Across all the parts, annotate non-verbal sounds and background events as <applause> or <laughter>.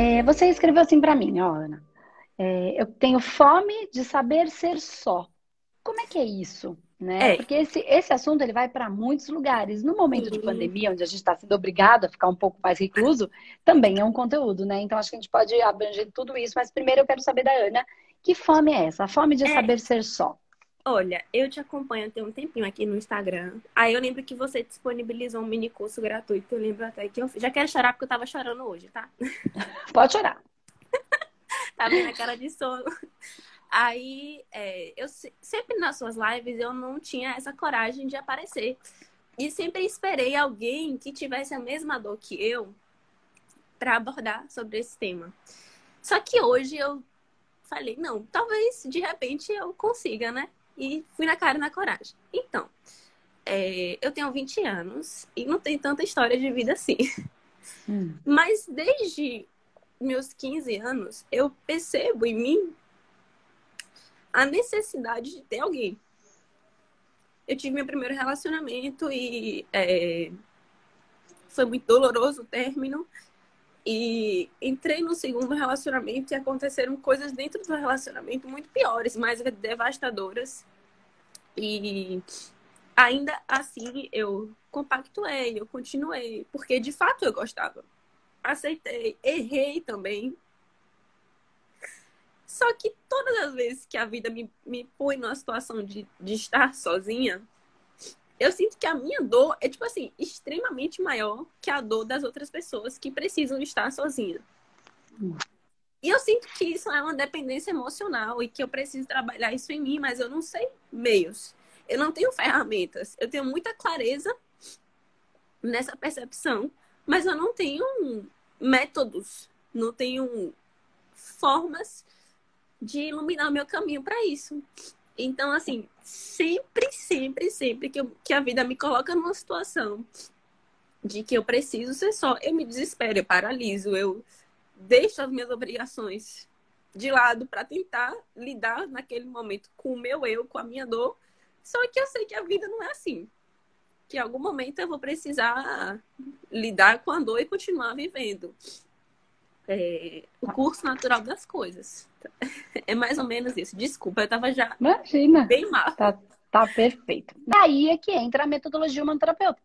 É, você escreveu assim para mim, ó, Ana. É, eu tenho fome de saber ser só. Como é que é isso? Né? É. Porque esse, esse assunto ele vai para muitos lugares. No momento uhum. de pandemia, onde a gente está sendo obrigado a ficar um pouco mais recluso, também é um conteúdo, né? Então acho que a gente pode abranger tudo isso. Mas primeiro eu quero saber da Ana, que fome é essa? A fome de é. saber ser só. Olha, eu te acompanho tem um tempinho aqui no Instagram. Aí eu lembro que você disponibilizou um mini curso gratuito. Eu lembro até que eu já quero chorar porque eu tava chorando hoje, tá? <laughs> Pode chorar. tá vendo a cara de sono. Aí, é, eu sempre nas suas lives eu não tinha essa coragem de aparecer. E sempre esperei alguém que tivesse a mesma dor que eu para abordar sobre esse tema. Só que hoje eu falei, não, talvez de repente eu consiga, né? E fui na cara e na coragem. Então, é, eu tenho 20 anos e não tenho tanta história de vida assim. Hum. Mas desde meus 15 anos, eu percebo em mim a necessidade de ter alguém. Eu tive meu primeiro relacionamento e é, foi muito doloroso o término. E entrei no segundo relacionamento e aconteceram coisas dentro do relacionamento muito piores, mais devastadoras. E ainda assim eu compactuei, eu continuei, porque de fato eu gostava. Aceitei, errei também, só que todas as vezes que a vida me, me põe numa situação de, de estar sozinha, eu sinto que a minha dor é, tipo assim, extremamente maior que a dor das outras pessoas que precisam estar sozinhas. E eu sinto que isso é uma dependência emocional e que eu preciso trabalhar isso em mim, mas eu não sei meios. Eu não tenho ferramentas. Eu tenho muita clareza nessa percepção, mas eu não tenho métodos, não tenho formas de iluminar o meu caminho para isso. Então, assim, sempre, sempre, sempre que, eu, que a vida me coloca numa situação de que eu preciso ser só, eu me desespero, eu paraliso, eu deixo as minhas obrigações de lado para tentar lidar naquele momento com o meu eu, com a minha dor. Só que eu sei que a vida não é assim. Que em algum momento eu vou precisar lidar com a dor e continuar vivendo é, o curso natural das coisas. É mais ou menos isso. Desculpa, eu tava já Imagina. bem mal. Tá, tá perfeito. Daí é que entra a metodologia humanoterapeuta,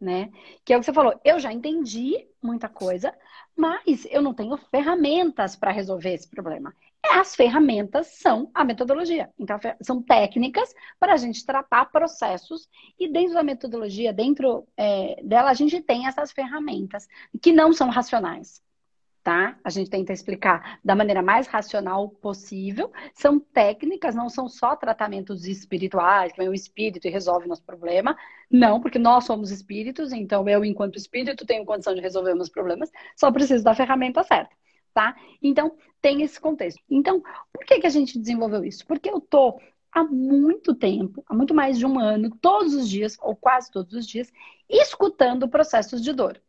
né? Que é o que você falou. Eu já entendi muita coisa, mas eu não tenho ferramentas para resolver esse problema. As ferramentas são a metodologia. Então, são técnicas para a gente tratar processos e dentro da metodologia, dentro é, dela, a gente tem essas ferramentas que não são racionais tá? A gente tenta explicar da maneira mais racional possível. São técnicas, não são só tratamentos espirituais, que vem o espírito e resolve nosso problema. Não, porque nós somos espíritos, então eu, enquanto espírito, tenho condição de resolver meus problemas, só preciso da ferramenta certa, tá? Então, tem esse contexto. Então, por que, que a gente desenvolveu isso? Porque eu tô há muito tempo, há muito mais de um ano, todos os dias, ou quase todos os dias, escutando processos de dor.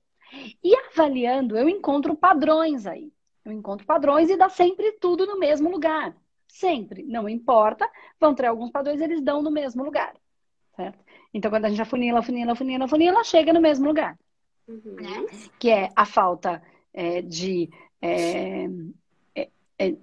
E avaliando, eu encontro padrões aí. Eu encontro padrões e dá sempre tudo no mesmo lugar. Sempre. Não importa. Vão ter alguns padrões, eles dão no mesmo lugar. Certo? Então, quando a gente afunila, afunila, afunila, afunila, chega no mesmo lugar. Uhum. Né? Que é a falta é, de é, é, é,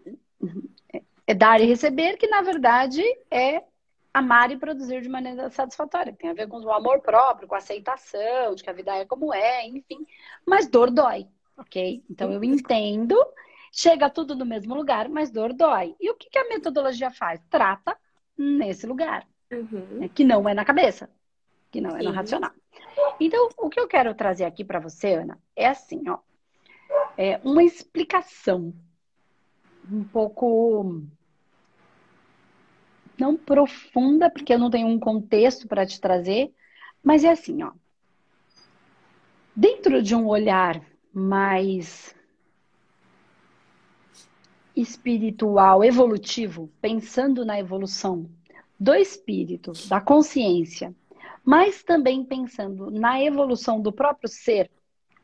é dar e receber, que na verdade é amar e produzir de maneira satisfatória. Tem a ver com o amor próprio, com a aceitação, de que a vida é como é, enfim. Mas dor dói, ok? Então eu entendo, chega tudo no mesmo lugar, mas dor dói. E o que, que a metodologia faz? Trata nesse lugar, uhum. né? que não é na cabeça, que não é no racional. Então, o que eu quero trazer aqui para você, Ana, é assim, ó. É uma explicação um pouco não profunda, porque eu não tenho um contexto para te trazer, mas é assim, ó. Dentro de um olhar mais espiritual, evolutivo, pensando na evolução do espírito, da consciência, mas também pensando na evolução do próprio ser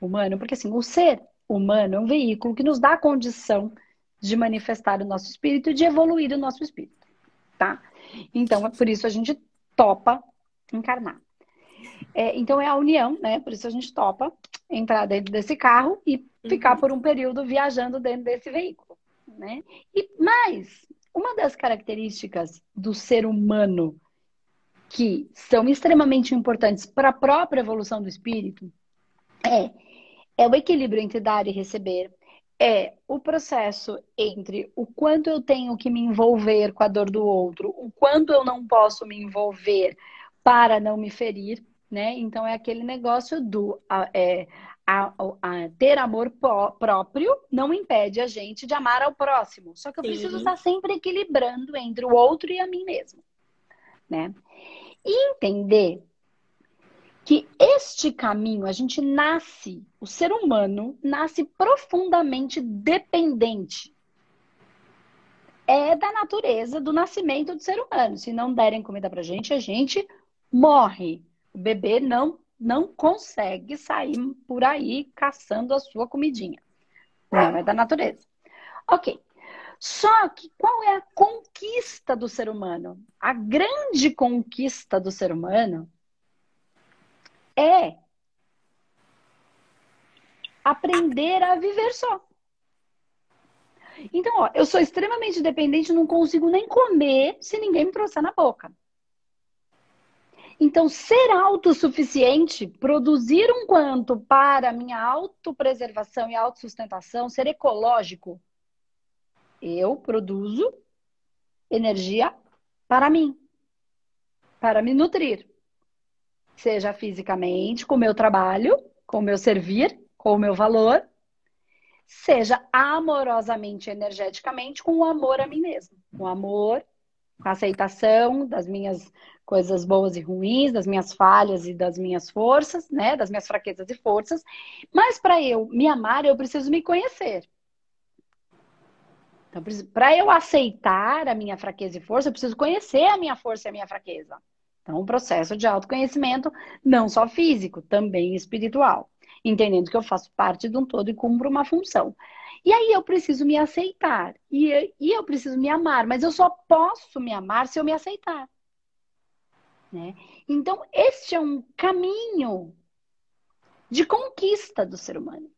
humano, porque assim, o ser humano é um veículo que nos dá a condição de manifestar o nosso espírito e de evoluir o nosso espírito tá? Então, é por isso a gente topa encarnar. é, então é a união, né? Por isso a gente topa entrar dentro desse carro e ficar uhum. por um período viajando dentro desse veículo, né? E mais, uma das características do ser humano que são extremamente importantes para a própria evolução do espírito é, é o equilíbrio entre dar e receber, é o processo entre o quanto eu tenho que me envolver com a dor do outro, o quanto eu não posso me envolver para não me ferir, né? Então é aquele negócio do é, a, a, ter amor próprio não impede a gente de amar ao próximo. Só que eu Sim. preciso estar sempre equilibrando entre o outro e a mim mesmo, né? E entender que este caminho, a gente nasce, o ser humano nasce profundamente dependente. É da natureza do nascimento do ser humano. Se não derem comida pra gente, a gente morre. O bebê não não consegue sair por aí caçando a sua comidinha. Não, é da natureza. Ok. Só que qual é a conquista do ser humano? A grande conquista do ser humano é aprender a viver só. Então, ó, eu sou extremamente dependente, não consigo nem comer se ninguém me trouxer na boca. Então, ser autossuficiente, produzir um quanto para minha autopreservação e autossustentação, ser ecológico, eu produzo energia para mim, para me nutrir. Seja fisicamente, com o meu trabalho, com o meu servir, com o meu valor, seja amorosamente, energeticamente, com o amor a mim mesmo. Com amor, com a aceitação das minhas coisas boas e ruins, das minhas falhas e das minhas forças, né? Das minhas fraquezas e forças. Mas para eu me amar, eu preciso me conhecer. Então, para eu aceitar a minha fraqueza e força, eu preciso conhecer a minha força e a minha fraqueza. Então, um processo de autoconhecimento, não só físico, também espiritual. Entendendo que eu faço parte de um todo e cumpro uma função. E aí eu preciso me aceitar. E, e eu preciso me amar. Mas eu só posso me amar se eu me aceitar. Né? Então, este é um caminho de conquista do ser humano.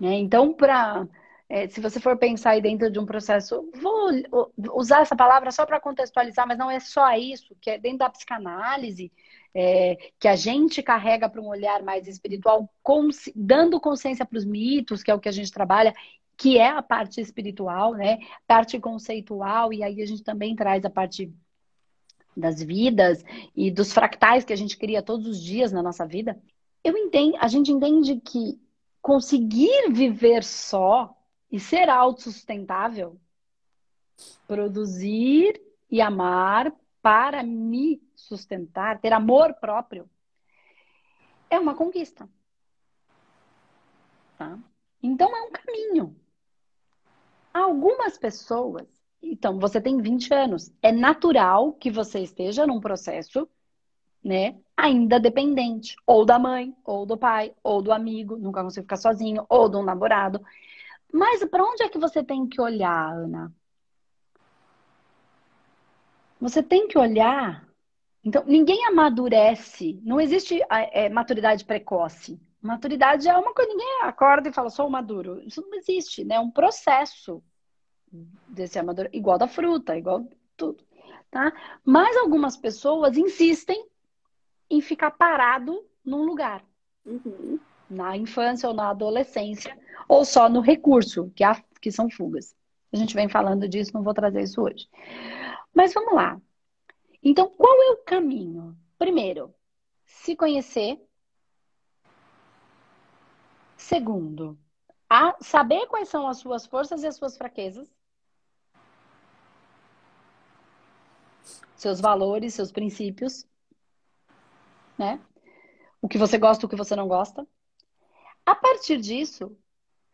Né? Então, para é, se você for pensar aí dentro de um processo, vou usar essa palavra só para contextualizar, mas não é só isso, que é dentro da psicanálise, é, que a gente carrega para um olhar mais espiritual, dando consciência para os mitos, que é o que a gente trabalha, que é a parte espiritual, né? Parte conceitual, e aí a gente também traz a parte das vidas e dos fractais que a gente cria todos os dias na nossa vida. Eu entendo, a gente entende que conseguir viver só e ser autossustentável, produzir e amar para me sustentar, ter amor próprio, é uma conquista. Tá? Então é um caminho. Algumas pessoas, então você tem 20 anos, é natural que você esteja num processo, né, ainda dependente, ou da mãe, ou do pai, ou do amigo, nunca conseguiu ficar sozinho, ou do namorado. Mas para onde é que você tem que olhar, Ana? Você tem que olhar. Então, ninguém amadurece. Não existe é, maturidade precoce. Maturidade é uma coisa, ninguém acorda e fala, sou maduro. Isso não existe, né? É um processo desse amador, igual da fruta, igual tudo, tá? Mas algumas pessoas insistem em ficar parado num lugar. Uhum. Na infância ou na adolescência, ou só no recurso, que, há, que são fugas. A gente vem falando disso, não vou trazer isso hoje. Mas vamos lá. Então, qual é o caminho? Primeiro, se conhecer, Segundo, saber quais são as suas forças e as suas fraquezas. Seus valores, seus princípios. Né? O que você gosta, o que você não gosta. A partir disso,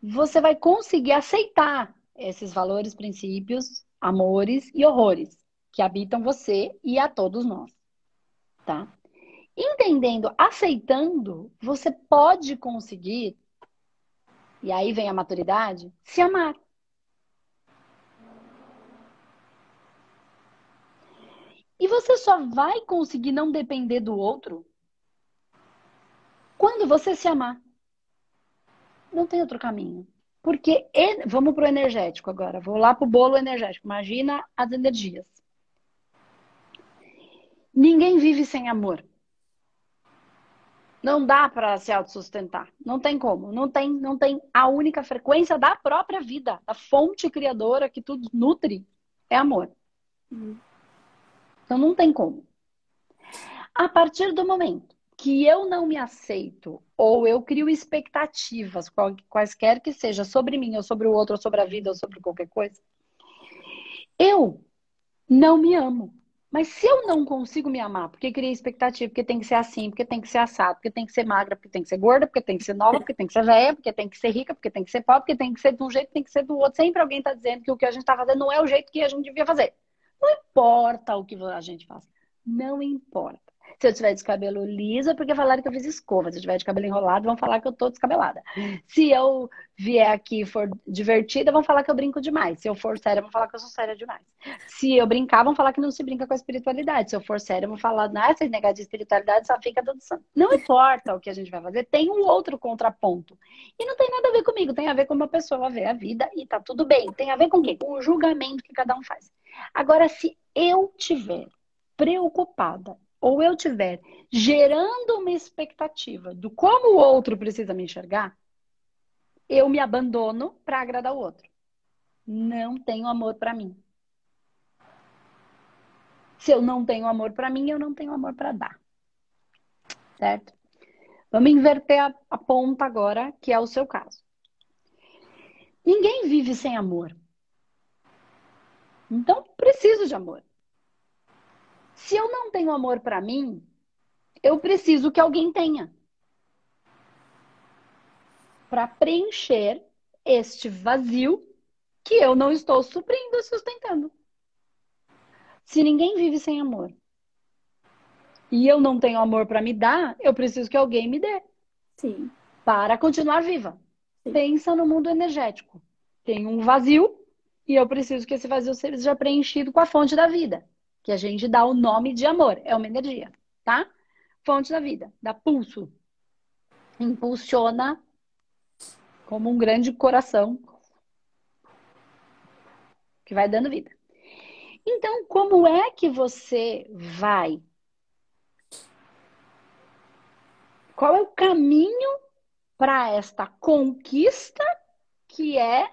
você vai conseguir aceitar esses valores, princípios, amores e horrores que habitam você e a todos nós. Tá? Entendendo, aceitando, você pode conseguir e aí vem a maturidade, se amar. E você só vai conseguir não depender do outro quando você se amar. Não tem outro caminho. Porque, vamos para o energético agora. Vou lá para o bolo energético. Imagina as energias. Ninguém vive sem amor. Não dá para se autossustentar. Não tem como. Não tem, não tem a única frequência da própria vida. A fonte criadora que tudo nutre é amor. Uhum. Então não tem como. A partir do momento que eu não me aceito ou eu crio expectativas, quaisquer que seja, sobre mim, ou sobre o outro, ou sobre a vida, ou sobre qualquer coisa, eu não me amo. Mas se eu não consigo me amar, porque criei expectativa, porque tem que ser assim, porque tem que ser assado, porque tem que ser magra, porque tem que ser gorda, porque tem que ser nova, porque tem que ser velha, porque tem que ser rica, porque tem que ser pobre, porque tem que ser de um jeito, tem que ser do outro. Sempre alguém está dizendo que o que a gente está fazendo não é o jeito que a gente devia fazer. Não importa o que a gente faz. Não importa. Se eu tiver de cabelo liso, é porque falaram que eu fiz escova. Se eu tiver de cabelo enrolado, vão falar que eu tô descabelada. Se eu vier aqui e for divertida, vão falar que eu brinco demais. Se eu for séria, vão falar que eu sou séria demais. Se eu brincar, vão falar que não se brinca com a espiritualidade. Se eu for séria, vão falar, não, essa negada de espiritualidade só fica dando santo. Não importa o que a gente vai fazer, tem um outro contraponto. E não tem nada a ver comigo, tem a ver com uma pessoa ver a vida e tá tudo bem. Tem a ver com o quê? Com o julgamento que cada um faz. Agora, se eu tiver preocupada ou eu tiver gerando uma expectativa do como o outro precisa me enxergar, eu me abandono para agradar o outro. Não tenho amor para mim. Se eu não tenho amor para mim, eu não tenho amor para dar. Certo? Vamos inverter a, a ponta agora, que é o seu caso. Ninguém vive sem amor. Então, preciso de amor. Se eu não tenho amor para mim, eu preciso que alguém tenha. Para preencher este vazio que eu não estou suprindo e sustentando. Se ninguém vive sem amor e eu não tenho amor para me dar, eu preciso que alguém me dê. Sim. Para continuar viva. Sim. Pensa no mundo energético. Tem um vazio e eu preciso que esse vazio seja preenchido com a fonte da vida que a gente dá o nome de amor. É uma energia, tá? Fonte da vida, dá pulso. Impulsiona como um grande coração que vai dando vida. Então, como é que você vai? Qual é o caminho para esta conquista que é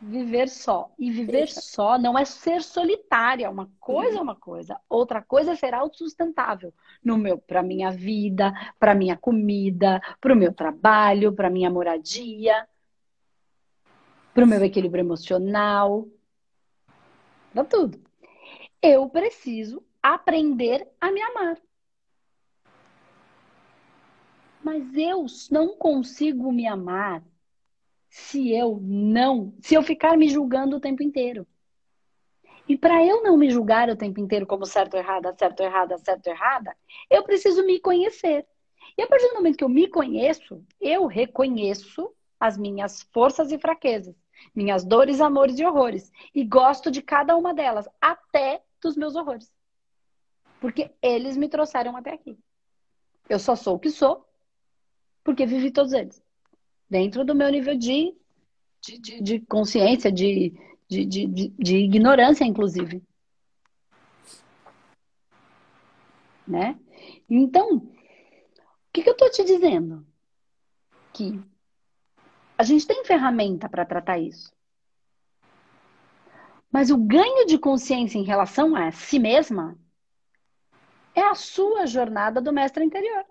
viver só. E viver só não é ser solitária. Uma coisa é uma coisa, outra coisa é ser autossustentável no meu, para minha vida, para minha comida, para o meu trabalho, para minha moradia, para o meu equilíbrio emocional, para tudo. Eu preciso aprender a me amar. Mas eu não consigo me amar se eu não, se eu ficar me julgando o tempo inteiro. E para eu não me julgar o tempo inteiro como certo errada, certo errada, certo errada, eu preciso me conhecer. E a partir do momento que eu me conheço, eu reconheço as minhas forças e fraquezas, minhas dores, amores e horrores. E gosto de cada uma delas, até dos meus horrores. Porque eles me trouxeram até aqui. Eu só sou o que sou, porque vivi todos eles dentro do meu nível de, de, de, de consciência, de, de, de, de ignorância, inclusive. Né? Então, o que, que eu estou te dizendo? Que a gente tem ferramenta para tratar isso. Mas o ganho de consciência em relação a si mesma é a sua jornada do mestre interior.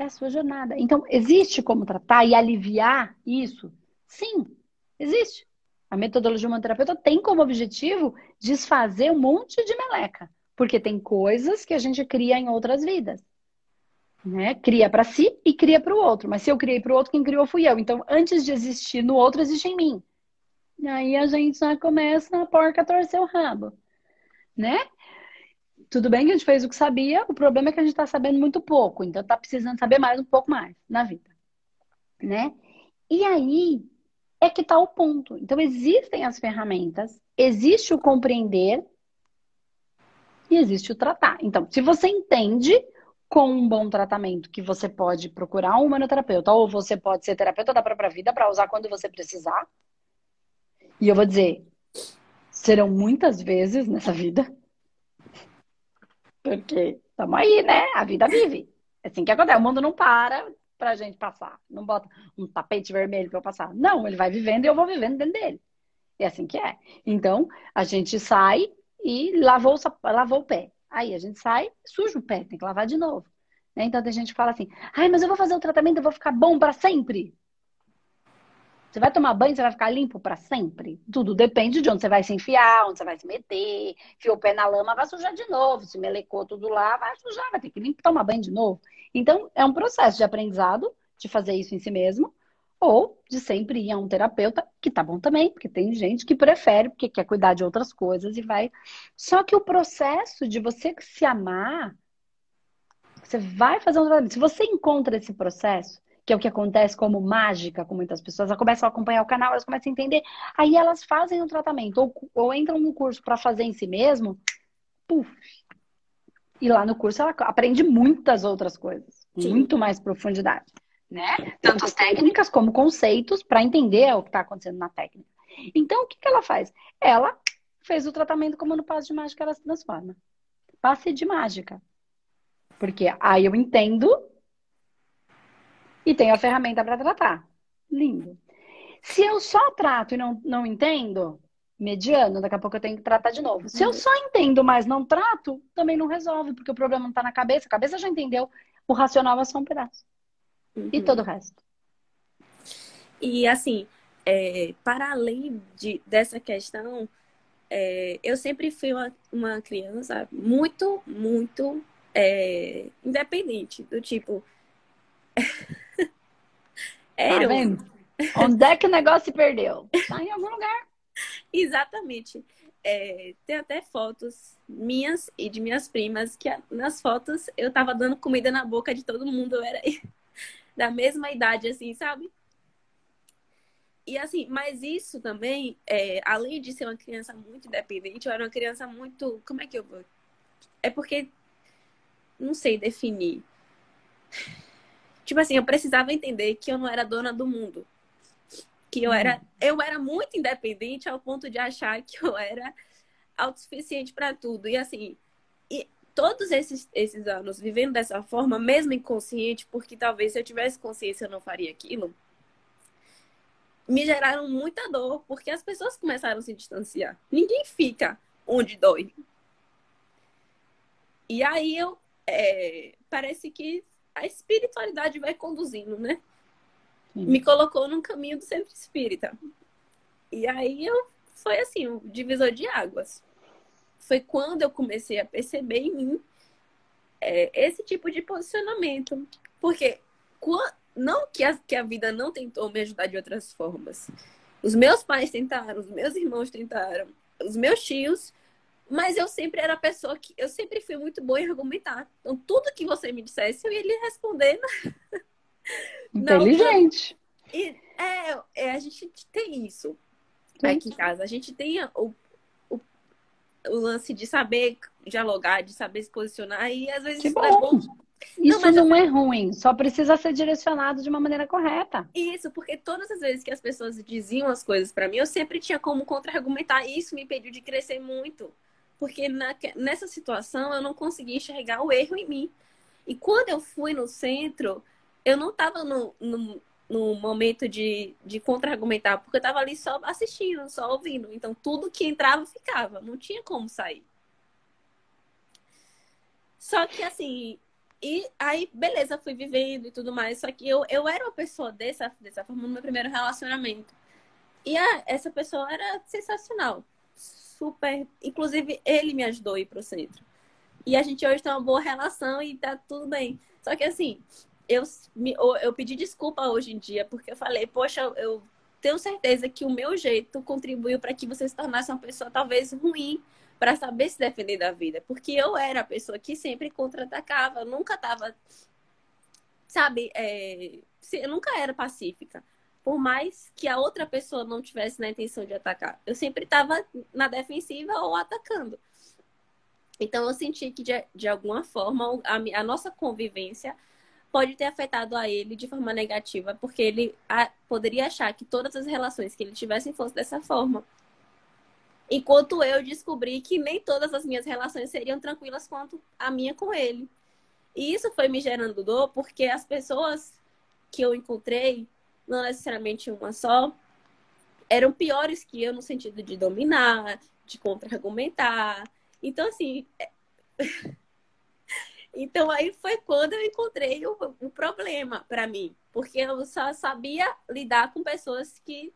É a sua jornada. Então, existe como tratar e aliviar isso? Sim, existe. A metodologia humanoterapeuta tem como objetivo desfazer um monte de meleca, porque tem coisas que a gente cria em outras vidas. Né? Cria para si e cria para o outro. Mas se eu criei para o outro, quem criou fui eu. Então, antes de existir no outro, existe em mim. E aí a gente já começa a porca torcer o rabo, né? Tudo bem que a gente fez o que sabia, o problema é que a gente está sabendo muito pouco, então está precisando saber mais um pouco mais na vida, né? E aí, é que está o ponto. Então, existem as ferramentas, existe o compreender e existe o tratar. Então, se você entende com um bom tratamento que você pode procurar um humanoterapeuta, ou você pode ser terapeuta da própria vida para usar quando você precisar. E eu vou dizer, serão muitas vezes nessa vida. Porque estamos aí, né? A vida vive. É assim que acontece. O mundo não para pra gente passar. Não bota um tapete vermelho para eu passar. Não, ele vai vivendo e eu vou vivendo dentro dele. É assim que é. Então, a gente sai e lavou lavou o pé. Aí a gente sai, suja o pé, tem que lavar de novo. Né? Então a gente fala assim: ai, mas eu vou fazer o tratamento, eu vou ficar bom para sempre. Você vai tomar banho, você vai ficar limpo para sempre? Tudo depende de onde você vai se enfiar, onde você vai se meter. Enfiou o pé na lama, vai sujar de novo. Se melecou tudo lá, vai sujar, vai ter que limpar, tomar banho de novo. Então, é um processo de aprendizado de fazer isso em si mesmo, ou de sempre ir a um terapeuta, que tá bom também, porque tem gente que prefere, porque quer cuidar de outras coisas e vai. Só que o processo de você se amar, você vai fazer um tratamento. Se você encontra esse processo, que é o que acontece como mágica com muitas pessoas, elas começam a acompanhar o canal, elas começam a entender, aí elas fazem o tratamento, ou, ou entram no curso para fazer em si mesmo, puf. E lá no curso ela aprende muitas outras coisas, Sim. muito mais profundidade, né? Tanto as técnicas como conceitos para entender o que está acontecendo na técnica. Então, o que, que ela faz? Ela fez o tratamento como no passe de mágica ela se transforma. Passe de mágica. Porque aí eu entendo e tenho a ferramenta para tratar. Lindo. Se eu só trato e não, não entendo, mediano, daqui a pouco eu tenho que tratar de novo. Se eu só entendo, mas não trato, também não resolve, porque o problema não está na cabeça. A cabeça já entendeu, o racional é só um pedaço. Uhum. E todo o resto. E assim, é, para além de, dessa questão, é, eu sempre fui uma, uma criança muito, muito é, independente. Do tipo, Tá vendo? <laughs> Onde é que o negócio se perdeu? Tá em algum lugar. Exatamente. É, tem até fotos minhas e de minhas primas que nas fotos eu tava dando comida na boca de todo mundo. Eu era <laughs> da mesma idade, assim, sabe? E assim, mas isso também, é, além de ser uma criança muito independente, eu era uma criança muito. Como é que eu vou? É porque. Não sei definir. Tipo assim, eu precisava entender que eu não era dona do mundo. Que eu era, eu era muito independente ao ponto de achar que eu era autossuficiente para tudo. E assim, e todos esses, esses anos vivendo dessa forma, mesmo inconsciente, porque talvez se eu tivesse consciência eu não faria aquilo, me geraram muita dor, porque as pessoas começaram a se distanciar. Ninguém fica onde dói. E aí eu é, parece que a espiritualidade vai conduzindo, né? Sim. Me colocou num caminho do centro espírita. E aí eu foi assim, um divisor de águas. Foi quando eu comecei a perceber em mim é, esse tipo de posicionamento. Porque não que a, que a vida não tentou me ajudar de outras formas. Os meus pais tentaram, os meus irmãos tentaram, os meus tios mas eu sempre era a pessoa que. Eu sempre fui muito boa em argumentar. Então, tudo que você me dissesse, eu ia lhe responder. <laughs> Inteligente. Não, e, é, é, a gente tem isso Sim. aqui em casa. A gente tem o, o, o, lance de saber dialogar, de saber se posicionar. E às vezes que isso bom. é bom. Isso não, não é ruim, só precisa ser direcionado de uma maneira correta. Isso, porque todas as vezes que as pessoas diziam as coisas para mim, eu sempre tinha como contra-argumentar. E isso me impediu de crescer muito porque na, nessa situação eu não conseguia enxergar o erro em mim. E quando eu fui no centro, eu não estava no, no, no, momento de, de contra-argumentar, porque eu estava ali só assistindo, só ouvindo. Então tudo que entrava ficava, não tinha como sair. Só que assim, e aí, beleza, fui vivendo e tudo mais. Só que eu, eu era uma pessoa dessa, dessa forma no meu primeiro relacionamento. E a, essa pessoa era sensacional super. Inclusive, ele me ajudou a ir pro centro. E a gente hoje tem uma boa relação e tá tudo bem. Só que assim, eu, me, eu pedi desculpa hoje em dia, porque eu falei, poxa, eu tenho certeza que o meu jeito contribuiu para que você se tornasse uma pessoa talvez ruim para saber se defender da vida. Porque eu era a pessoa que sempre contra-atacava, nunca tava. Sabe, é, eu nunca era pacífica. Por mais que a outra pessoa não tivesse na intenção de atacar, eu sempre estava na defensiva ou atacando. Então eu senti que de, de alguma forma a, a, nossa convivência pode ter afetado a ele de forma negativa, porque ele a, poderia achar que todas as relações que ele tivesse fossem dessa forma. Enquanto eu descobri que nem todas as minhas relações seriam tranquilas quanto a minha com ele. E isso foi me gerando dor, porque as pessoas que eu encontrei, não necessariamente uma só, eram piores que eu no sentido de dominar, de contra-argumentar. Então, assim. É... <laughs> então, aí foi quando eu encontrei o, o problema para mim, porque eu só sabia lidar com pessoas que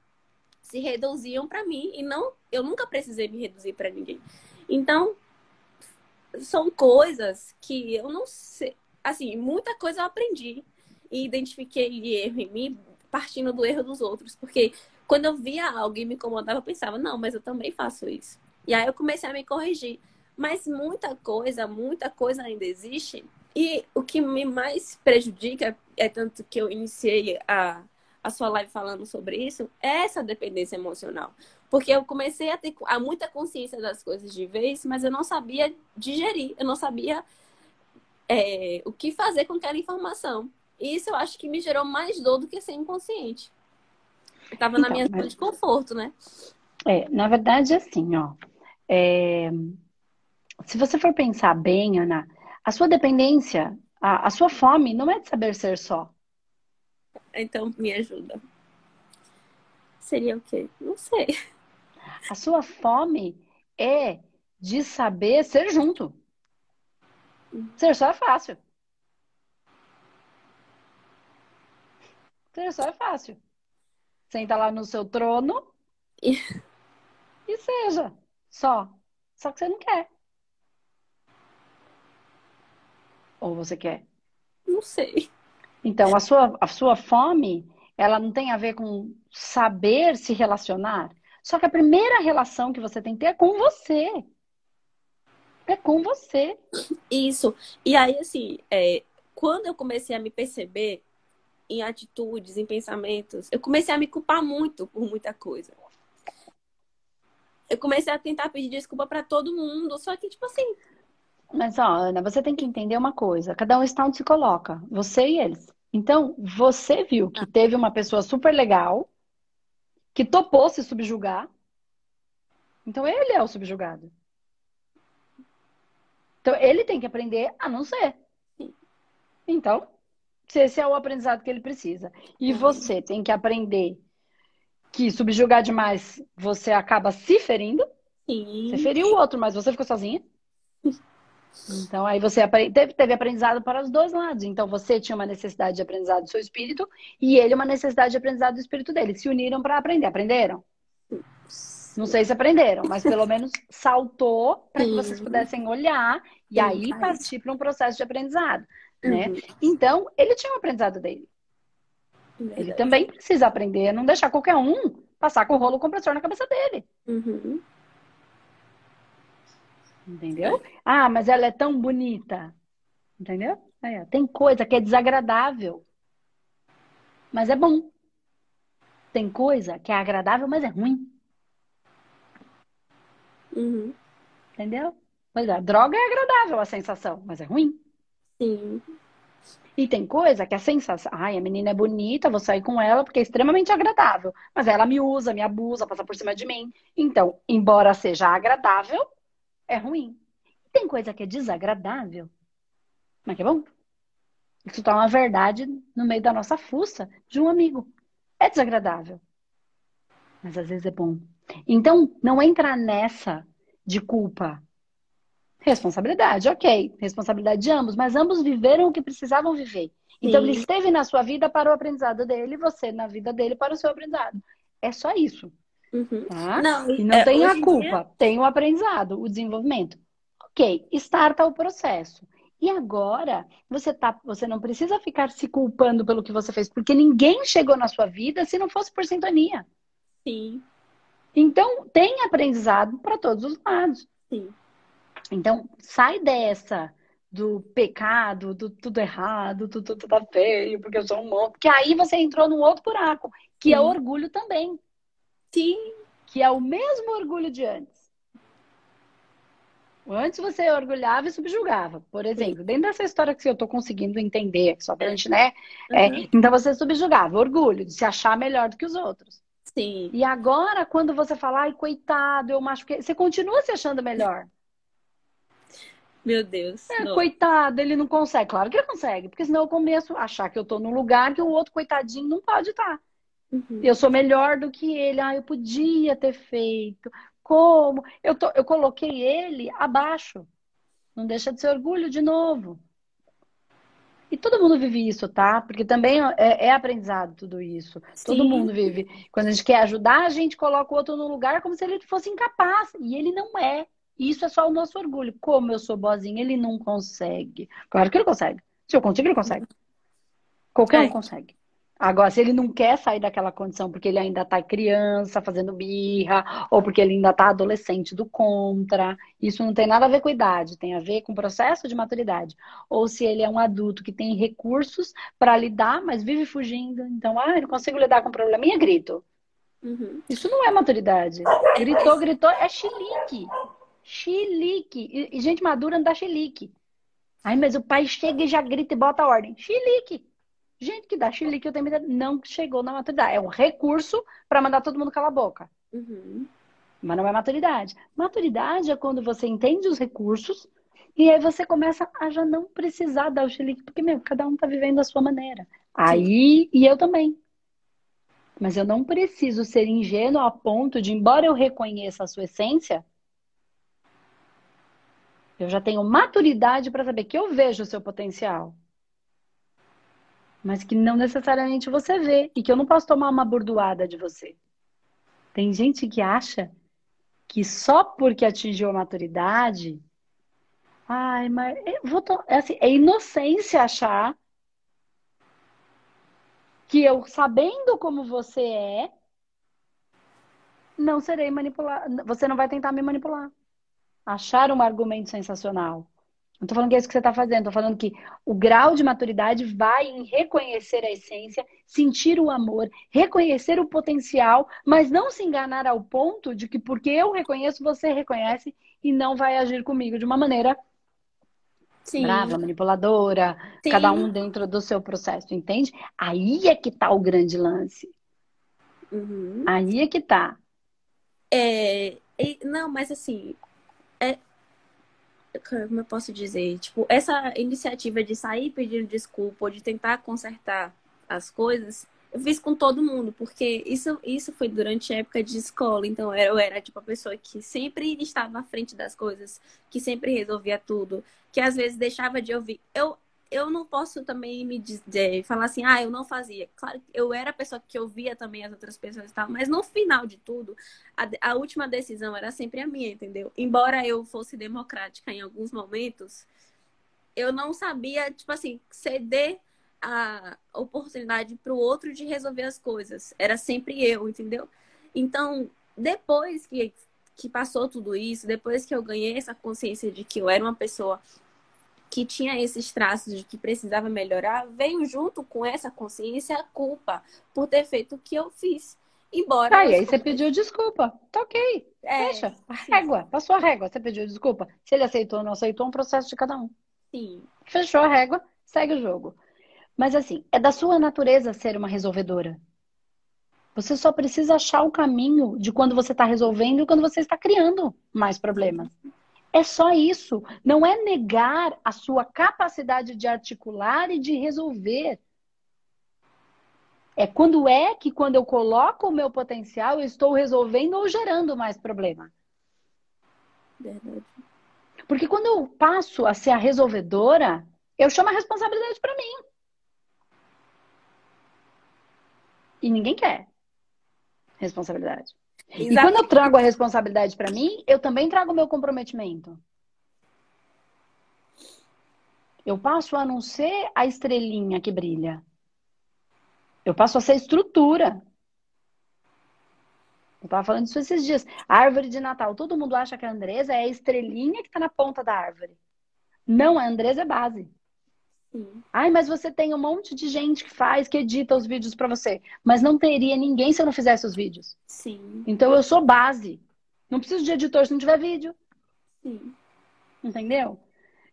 se reduziam para mim e não eu nunca precisei me reduzir para ninguém. Então, são coisas que eu não sei, assim, muita coisa eu aprendi e identifiquei erro em mim partindo do erro dos outros, porque quando eu via alguém me incomodava, eu pensava, não, mas eu também faço isso. E aí eu comecei a me corrigir. Mas muita coisa, muita coisa ainda existe. E o que me mais prejudica, é tanto que eu iniciei a, a sua live falando sobre isso, é essa dependência emocional. Porque eu comecei a ter a muita consciência das coisas de vez, mas eu não sabia digerir, eu não sabia é, o que fazer com aquela informação. E isso eu acho que me gerou mais dor do que ser inconsciente. Eu tava então, na minha zona de conforto, né? É, na verdade, assim, ó. É... Se você for pensar bem, Ana, a sua dependência, a, a sua fome não é de saber ser só. Então, me ajuda. Seria o quê? Não sei. A sua fome é de saber ser junto. Ser só é fácil. Só é fácil. Senta lá no seu trono e, <laughs> e seja só. Só que você não quer. Ou você quer? Não sei. Então, a sua, a sua fome, ela não tem a ver com saber se relacionar. Só que a primeira relação que você tem que ter é com você. É com você. Isso. E aí, assim, é, quando eu comecei a me perceber em atitudes, em pensamentos, eu comecei a me culpar muito por muita coisa. Eu comecei a tentar pedir desculpa para todo mundo, só que, tipo assim. Mas, ó, Ana, você tem que entender uma coisa: cada um está onde se coloca, você e eles. Então, você viu que teve uma pessoa super legal que topou se subjugar. Então, ele é o subjugado. Então, ele tem que aprender a não ser. Então, se esse é o aprendizado que ele precisa. E uhum. você tem que aprender que subjugar demais você acaba se ferindo. Sim. Você feriu o outro, mas você ficou sozinha. Então, aí você teve, teve aprendizado para os dois lados. Então, você tinha uma necessidade de aprendizado do seu espírito e ele uma necessidade de aprendizado do espírito dele. Se uniram para aprender. Aprenderam? Não sei se aprenderam, mas pelo menos saltou para que vocês pudessem olhar e aí partir para um processo de aprendizado. Né? Uhum. Então, ele tinha um aprendizado dele. Verdade. Ele também precisa aprender, não deixar qualquer um passar com o rolo compressor na cabeça dele. Uhum. Entendeu? Ah, mas ela é tão bonita. Entendeu? É, tem coisa que é desagradável. Mas é bom. Tem coisa que é agradável, mas é ruim. Uhum. Entendeu? Pois é, droga é agradável a sensação, mas é ruim. Sim. E tem coisa que a sensação, ai, a menina é bonita, vou sair com ela porque é extremamente agradável. Mas ela me usa, me abusa, passa por cima de mim. Então, embora seja agradável, é ruim. E tem coisa que é desagradável, mas que é bom. Isso tá uma verdade no meio da nossa fuça de um amigo. É desagradável, mas às vezes é bom. Então, não entra nessa de culpa. Responsabilidade, ok. Responsabilidade de ambos, mas ambos viveram o que precisavam viver. Então, Sim. ele esteve na sua vida para o aprendizado dele e você na vida dele para o seu aprendizado. É só isso. Uhum. Tá? Não, e não é, tem a culpa, dia... tem o aprendizado, o desenvolvimento. Ok, starta o processo. E agora, você, tá, você não precisa ficar se culpando pelo que você fez, porque ninguém chegou na sua vida se não fosse por sintonia. Sim. Então, tem aprendizado para todos os lados. Sim. Então, sai dessa do pecado, do tudo errado, tudo, tudo tá feio, porque eu sou um monstro. Porque aí você entrou num outro buraco, que é orgulho também. Sim. Que é o mesmo orgulho de antes. Antes você orgulhava e subjugava, por exemplo. Dentro dessa história que eu estou conseguindo entender, só pra gente, né? É, uhum. então você subjugava, orgulho, de se achar melhor do que os outros. Sim. E agora, quando você fala, ai, coitado, eu machuquei, você continua se achando melhor. Meu Deus. É, coitado, ele não consegue. Claro que ele consegue, porque senão eu começo a achar que eu tô num lugar que o outro coitadinho não pode estar. Tá. Uhum. Eu sou melhor do que ele. Ah, eu podia ter feito. Como? Eu, tô, eu coloquei ele abaixo. Não deixa de ser orgulho de novo. E todo mundo vive isso, tá? Porque também é, é aprendizado tudo isso. Sim. Todo mundo vive. Quando a gente quer ajudar, a gente coloca o outro no lugar como se ele fosse incapaz. E ele não é. Isso é só o nosso orgulho. Como eu sou boazinha, ele não consegue. Claro que ele consegue. Se eu consigo, ele consegue. Qualquer é. um consegue. Agora, se ele não quer sair daquela condição porque ele ainda está criança, fazendo birra, ou porque ele ainda está adolescente do contra, isso não tem nada a ver com idade, tem a ver com o processo de maturidade. Ou se ele é um adulto que tem recursos para lidar, mas vive fugindo, então, ah, eu não consigo lidar com um probleminha, grito. Uhum. Isso não é maturidade. Gritou, gritou, é chilique. Chilique. E, gente madura não dá chilique. Ai, mas o pai chega e já grita e bota a ordem. Chilique. Gente que dá chilique, eu tenho medo, não chegou na maturidade. É um recurso para mandar todo mundo calar a boca. Uhum. Mas não é maturidade. Maturidade é quando você entende os recursos e aí você começa a já não precisar dar o chilique, porque, meu, cada um tá vivendo a sua maneira. Aí, e eu também. Mas eu não preciso ser ingênuo a ponto de, embora eu reconheça a sua essência, eu já tenho maturidade para saber que eu vejo o seu potencial mas que não necessariamente você vê e que eu não posso tomar uma bordoada de você. Tem gente que acha que só porque atingiu a maturidade, ai, mas vou é, assim, é inocência achar que eu sabendo como você é, não serei manipulado, você não vai tentar me manipular. Achar um argumento sensacional. Não estou falando que é isso que você está fazendo, estou falando que o grau de maturidade vai em reconhecer a essência, sentir o amor, reconhecer o potencial, mas não se enganar ao ponto de que porque eu reconheço, você reconhece e não vai agir comigo de uma maneira Sim. brava, manipuladora, Sim. cada um dentro do seu processo, entende? Aí é que está o grande lance. Uhum. Aí é que está. É, não, mas assim, como eu posso dizer? Tipo, essa iniciativa de sair pedindo desculpa ou de tentar consertar as coisas, eu fiz com todo mundo, porque isso, isso foi durante a época de escola. Então, eu era tipo a pessoa que sempre estava à frente das coisas, que sempre resolvia tudo, que às vezes deixava de ouvir. Eu, eu não posso também me dizer, falar assim, ah, eu não fazia. Claro, eu era a pessoa que ouvia também as outras pessoas e tal, mas no final de tudo, a, a última decisão era sempre a minha, entendeu? Embora eu fosse democrática em alguns momentos, eu não sabia, tipo assim, ceder a oportunidade para o outro de resolver as coisas. Era sempre eu, entendeu? Então, depois que, que passou tudo isso, depois que eu ganhei essa consciência de que eu era uma pessoa que tinha esses traços de que precisava melhorar, veio junto com essa consciência a culpa por ter feito o que eu fiz. Embora. Ah, e aí você pediu desculpa. Tá ok. É, Deixa. A régua. Passou a régua. Você pediu desculpa. Se ele aceitou ou não aceitou, é um processo de cada um. Sim. Fechou a régua, segue o jogo. Mas assim, é da sua natureza ser uma resolvedora. Você só precisa achar o caminho de quando você está resolvendo e quando você está criando mais problemas. É só isso. Não é negar a sua capacidade de articular e de resolver. É quando é que, quando eu coloco o meu potencial, eu estou resolvendo ou gerando mais problema. Verdade. Porque quando eu passo a ser a resolvedora, eu chamo a responsabilidade para mim. E ninguém quer responsabilidade. Exatamente. E quando eu trago a responsabilidade para mim, eu também trago o meu comprometimento. Eu passo a não ser a estrelinha que brilha. Eu passo a ser estrutura. Eu estava falando disso esses dias. árvore de Natal. Todo mundo acha que a Andresa é a estrelinha que está na ponta da árvore. Não, a Andresa é base. Sim. Ai, mas você tem um monte de gente que faz, que edita os vídeos para você. Mas não teria ninguém se eu não fizesse os vídeos. Sim. Então eu sou base. Não preciso de editor se não tiver vídeo. Sim. Entendeu?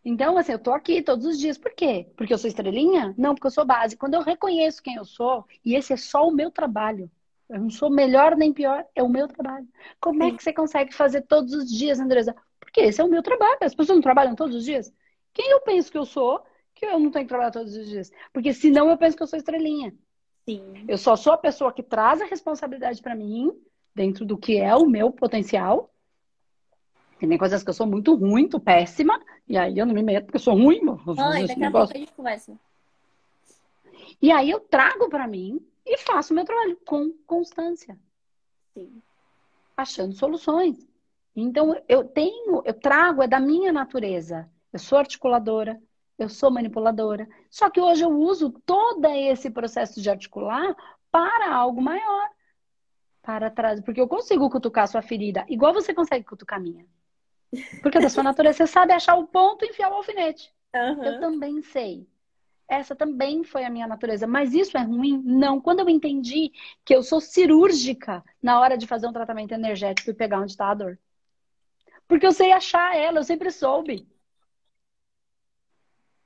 Então, assim, eu tô aqui todos os dias. Por quê? Porque eu sou estrelinha? Não, porque eu sou base. Quando eu reconheço quem eu sou, e esse é só o meu trabalho, eu não sou melhor nem pior, é o meu trabalho. Como é Sim. é que você consegue fazer todos os dias, Andresa? Porque esse é o meu trabalho. As pessoas não trabalham todos os dias. Quem eu penso que eu sou, que eu não tenho que trabalhar todos os dias? Porque senão eu penso que eu sou estrelinha. Sim. Eu só sou a pessoa que traz a responsabilidade para mim, dentro do que é o meu potencial, tem coisas que eu sou muito ruim, muito péssima, e aí eu não me meto porque eu sou ruim. Ai, daqui a pouco a gente conversa. E aí eu trago para mim e faço meu trabalho com constância. Sim. Achando soluções. Então eu tenho, eu trago, é da minha natureza. Eu sou articuladora, eu sou manipuladora. Só que hoje eu uso todo esse processo de articular para algo maior. Para trás, porque eu consigo cutucar a sua ferida, igual você consegue cutucar a minha. Porque da sua natureza você sabe achar o ponto e enfiar o alfinete. Uhum. Eu também sei. Essa também foi a minha natureza. Mas isso é ruim? Não. Quando eu entendi que eu sou cirúrgica na hora de fazer um tratamento energético e pegar onde está a dor. Porque eu sei achar ela, eu sempre soube.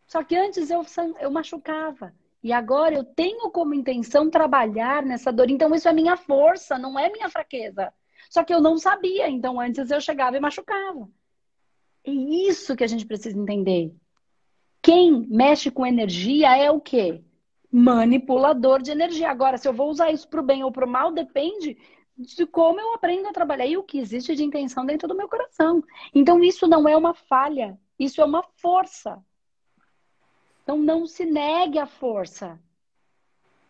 Só que antes eu, eu machucava. E agora eu tenho como intenção trabalhar nessa dor. Então isso é minha força, não é minha fraqueza. Só que eu não sabia, então antes eu chegava e machucava. É isso que a gente precisa entender. Quem mexe com energia é o quê? Manipulador de energia. Agora, se eu vou usar isso para o bem ou para o mal, depende de como eu aprendo a trabalhar e o que existe de intenção dentro do meu coração. Então, isso não é uma falha, isso é uma força. Então, não se negue a força.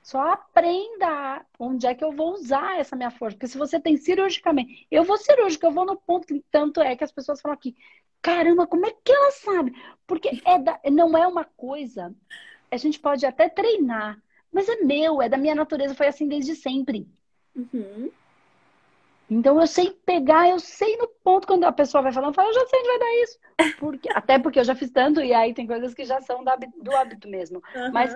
Só aprenda onde é que eu vou usar essa minha força. Porque se você tem cirurgicamente, eu vou cirúrgica, eu vou no ponto que tanto é que as pessoas falam aqui, caramba, como é que ela sabe? Porque é da, não é uma coisa, a gente pode até treinar, mas é meu, é da minha natureza, foi assim desde sempre. Uhum. Então eu sei pegar, eu sei no ponto quando a pessoa vai falando, eu falo, eu já sei onde vai dar isso. Porque, <laughs> até porque eu já fiz tanto, e aí tem coisas que já são do hábito, do hábito mesmo. Uhum. Mas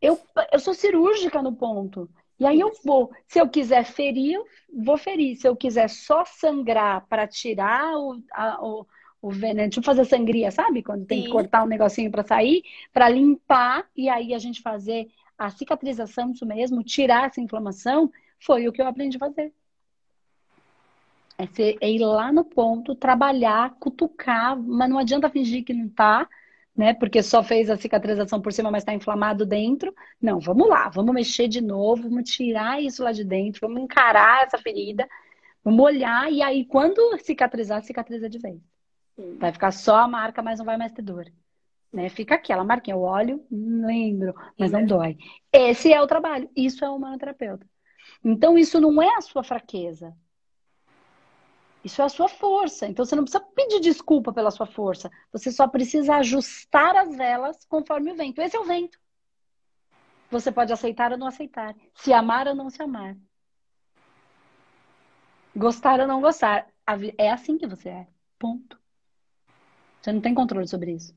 eu, eu sou cirúrgica no ponto. E aí eu vou. Se eu quiser ferir, eu vou ferir. Se eu quiser só sangrar para tirar o, a, o, o veneno, tipo fazer sangria, sabe? Quando tem Sim. que cortar um negocinho para sair, para limpar e aí a gente fazer a cicatrização disso mesmo, tirar essa inflamação, foi o que eu aprendi a fazer. É, ser, é ir lá no ponto, trabalhar, cutucar, mas não adianta fingir que não tá, né? Porque só fez a cicatrização por cima, mas está inflamado dentro. Não, vamos lá, vamos mexer de novo, vamos tirar isso lá de dentro, vamos encarar essa ferida, vamos olhar e aí quando cicatrizar, cicatriza de vez. Vai ficar só a marca, mas não vai mais ter dor. Né? Fica aquela marquinha, eu olho, lembro, mas não dói. Esse é o trabalho, isso é o humanoterapeuta. Então isso não é a sua fraqueza, isso é a sua força. Então você não precisa pedir desculpa pela sua força. Você só precisa ajustar as velas conforme o vento. Esse é o vento. Você pode aceitar ou não aceitar. Se amar ou não se amar. Gostar ou não gostar. É assim que você é. Ponto. Você não tem controle sobre isso.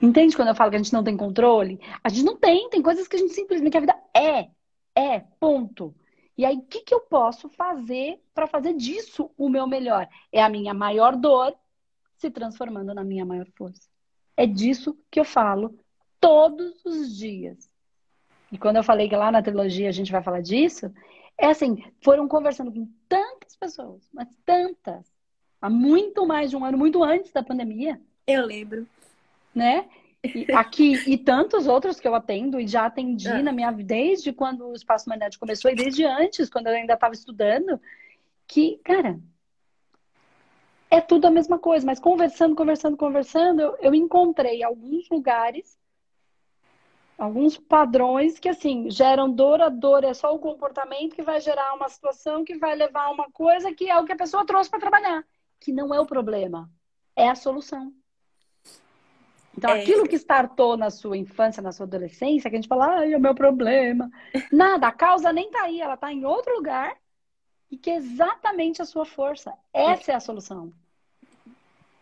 Entende quando eu falo que a gente não tem controle? A gente não tem. Tem coisas que a gente simplesmente. A vida é. É. Ponto. E aí, o que, que eu posso fazer para fazer disso o meu melhor? É a minha maior dor se transformando na minha maior força. É disso que eu falo todos os dias. E quando eu falei que lá na trilogia a gente vai falar disso, é assim, foram conversando com tantas pessoas, mas tantas, há muito mais de um ano, muito antes da pandemia. Eu lembro. Né? Aqui e tantos outros que eu atendo e já atendi é. na minha desde quando o espaço magnético começou e desde antes, quando eu ainda estava estudando, que, cara, é tudo a mesma coisa, mas conversando, conversando, conversando, eu, eu encontrei alguns lugares, alguns padrões que assim geram dor, a dor é só o comportamento que vai gerar uma situação que vai levar a uma coisa que é o que a pessoa trouxe para trabalhar, que não é o problema, é a solução. Então, é... aquilo que startou na sua infância, na sua adolescência, que a gente fala, ai, é o meu problema. Nada, a causa nem tá aí, ela tá em outro lugar e que é exatamente a sua força. Essa é a solução.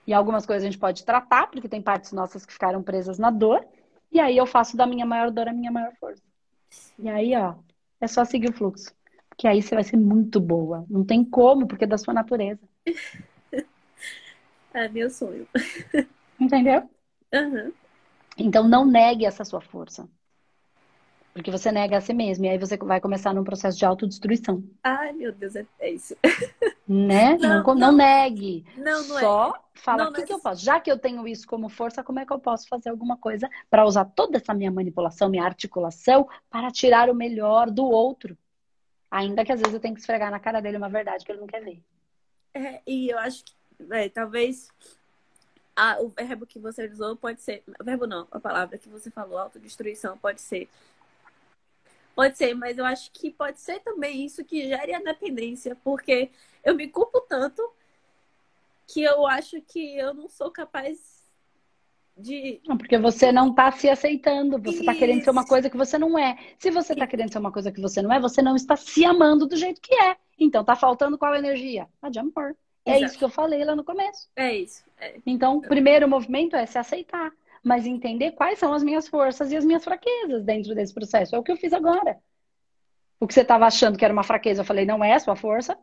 E algumas coisas a gente pode tratar, porque tem partes nossas que ficaram presas na dor. E aí eu faço da minha maior dor a minha maior força. E aí, ó, é só seguir o fluxo. Que aí você vai ser muito boa. Não tem como, porque é da sua natureza. <laughs> É meu sonho. Entendeu? Uhum. Então não negue essa sua força. Porque você nega a si mesmo. E aí você vai começar num processo de autodestruição. Ai, meu Deus, é, é isso. Né? <laughs> Não, não, não negue. Não, não Só é. fala o que, mas- que eu posso. Já que eu tenho isso como força, como é que eu posso fazer alguma coisa para usar toda essa minha manipulação, minha articulação, para tirar o melhor do outro? Ainda que às vezes eu tenho que esfregar na cara dele uma verdade que ele não quer ver. É, e eu acho que, é, talvez a- o verbo que você usou pode ser. O verbo não, a palavra que você falou, autodestruição, pode ser. Pode ser, mas eu acho que pode ser também isso que gere a dependência, porque eu me culpo tanto que eu acho que eu não sou capaz de. Não, porque você não está se aceitando, você está querendo ser uma coisa que você não é. Se você está querendo ser uma coisa que você não é, você não está se amando do jeito que é. Então tá faltando qual energia? A de amor. É Exato. isso que eu falei lá no começo. É isso. É. Então, o primeiro movimento é se aceitar, mas entender quais são as minhas forças e as minhas fraquezas dentro desse processo. É o que eu fiz agora. O que você estava achando que era uma fraqueza, eu falei, não é a sua força.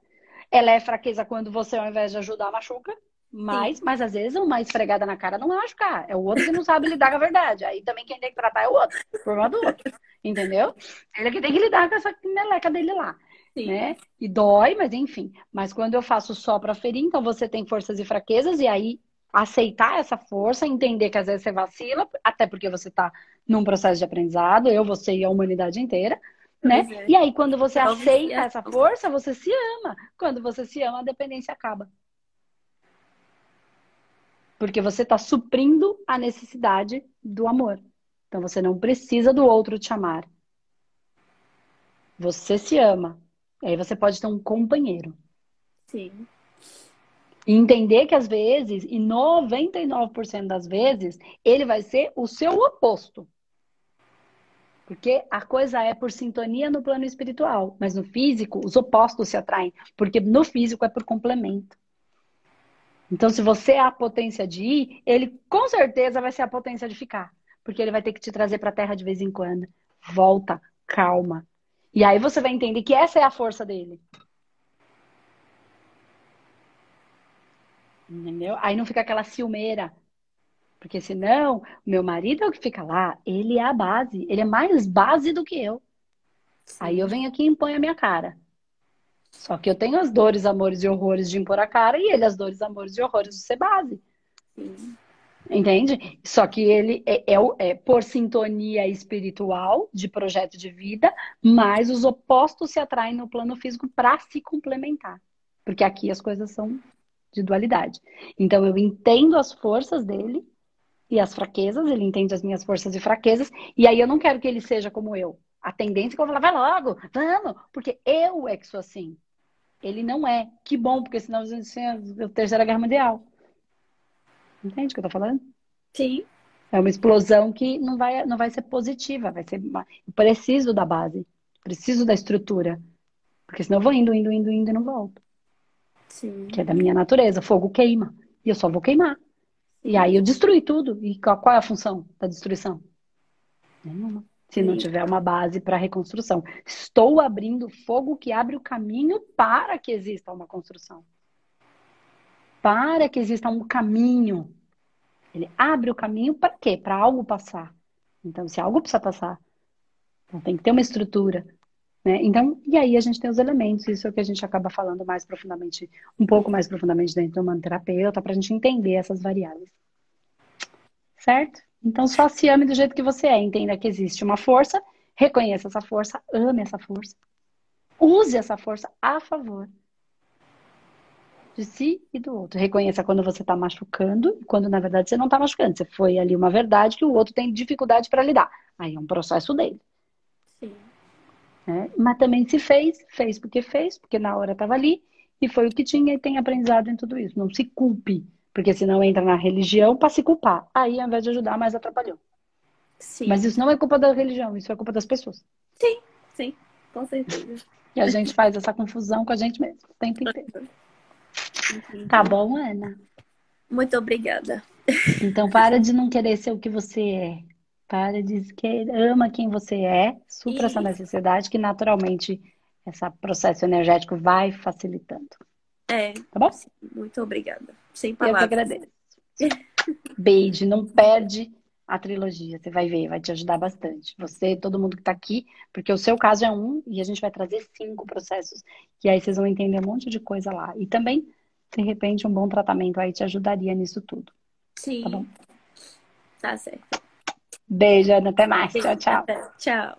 Ela é fraqueza quando você, ao invés de ajudar, machuca. Mas, mas às vezes uma esfregada na cara não vai machucar. É o outro que não sabe lidar com a verdade. Aí também quem tem que tratar é o outro. Problema do outro. Entendeu? Ele é que tem que lidar com essa meleca dele lá Sim. né? E dói, mas enfim. Mas quando eu faço só para ferir, então você tem forças e fraquezas, e aí aceitar essa força, entender que às vezes você vacila, até porque você está num processo de aprendizado, eu, você e a humanidade inteira, né? É. E aí, quando você Talvez aceita seja- essa força, você se ama. Quando você se ama, a dependência acaba. Porque você está suprindo a necessidade do amor. Então você não precisa do outro te amar. Você se ama. Aí você pode ter um companheiro. Sim. E entender que às vezes, e 99% das vezes, ele vai ser o seu oposto. Porque a coisa é por sintonia no plano espiritual, mas no físico os opostos se atraem, porque no físico é por complemento. Então, se você é a potência de ir, ele com certeza vai ser a potência de ficar, porque ele vai ter que te trazer para a terra de vez em quando. Volta, calma. E aí você vai entender que essa é a força dele. Entendeu? Aí não fica aquela ciumeira. Porque senão, meu marido é o que fica lá, ele é a base, ele é mais base do que eu. Aí eu venho aqui e imponho a minha cara. Só que eu tenho as dores, amores e horrores de impor a cara e ele as dores, amores e horrores de ser base. Sim. Entende? Só que ele é, é, é por sintonia espiritual de projeto de vida, mas os opostos se atraem no plano físico para se complementar. Porque aqui as coisas são de dualidade. Então eu entendo as forças dele e as fraquezas, ele entende as minhas forças e fraquezas, e aí eu não quero que ele seja como eu. A tendência é que eu vou falar, vai logo, vamos, porque eu é que sou assim. Ele não é. Que bom, porque senão a gente tinha a Terceira Guerra Mundial. Entende o que eu tô falando? Sim. É uma explosão que não vai, não vai ser positiva, vai ser. Eu preciso da base, preciso da estrutura. Porque senão eu vou indo, indo, indo, indo e não volto. Sim. Que é da minha natureza. Fogo queima. E eu só vou queimar. E aí eu destruí tudo. E qual, qual é a função da destruição? Nenhuma. Se não Sim. tiver uma base para reconstrução. Estou abrindo fogo que abre o caminho para que exista uma construção. Para que exista um caminho. Ele abre o caminho para quê? Para algo passar. Então, se algo precisa passar, então tem que ter uma estrutura. Né? Então, e aí a gente tem os elementos, isso é o que a gente acaba falando mais profundamente, um pouco mais profundamente dentro do manoterapeuta, para a gente entender essas variáveis. Certo? Então, só se ame do jeito que você é. Entenda que existe uma força, reconheça essa força, ame essa força. Use essa força a favor de si e do outro. Reconheça quando você está machucando e quando, na verdade, você não está machucando. Você foi ali uma verdade que o outro tem dificuldade para lidar. Aí é um processo dele. Sim. né? Mas também se fez, fez porque fez, porque na hora estava ali e foi o que tinha e tem aprendizado em tudo isso. Não se culpe, porque senão entra na religião para se culpar. Aí, ao invés de ajudar, mais atrapalhou. Sim. Mas isso não é culpa da religião, isso é culpa das pessoas. Sim. Com certeza. E a gente faz essa confusão com a gente mesmo o tempo inteiro. <laughs> Uhum. Tá bom, Ana? Muito obrigada. Então, para de não querer ser o que você é. Para de que ama quem você é, supra e... essa necessidade que naturalmente esse processo energético vai facilitando. É. Tá bom? Muito obrigada. Sem palavras. Eu que agradeço. <laughs> Beijo, não perde a trilogia, você vai ver, vai te ajudar bastante. Você, todo mundo que está aqui, porque o seu caso é um e a gente vai trazer cinco processos, que aí vocês vão entender um monte de coisa lá. E também, de repente, um bom tratamento aí te ajudaria nisso tudo. Sim. Tá bom? Tá certo. Beijo, Ana. Até mais. Tchau, tchau. Tchau.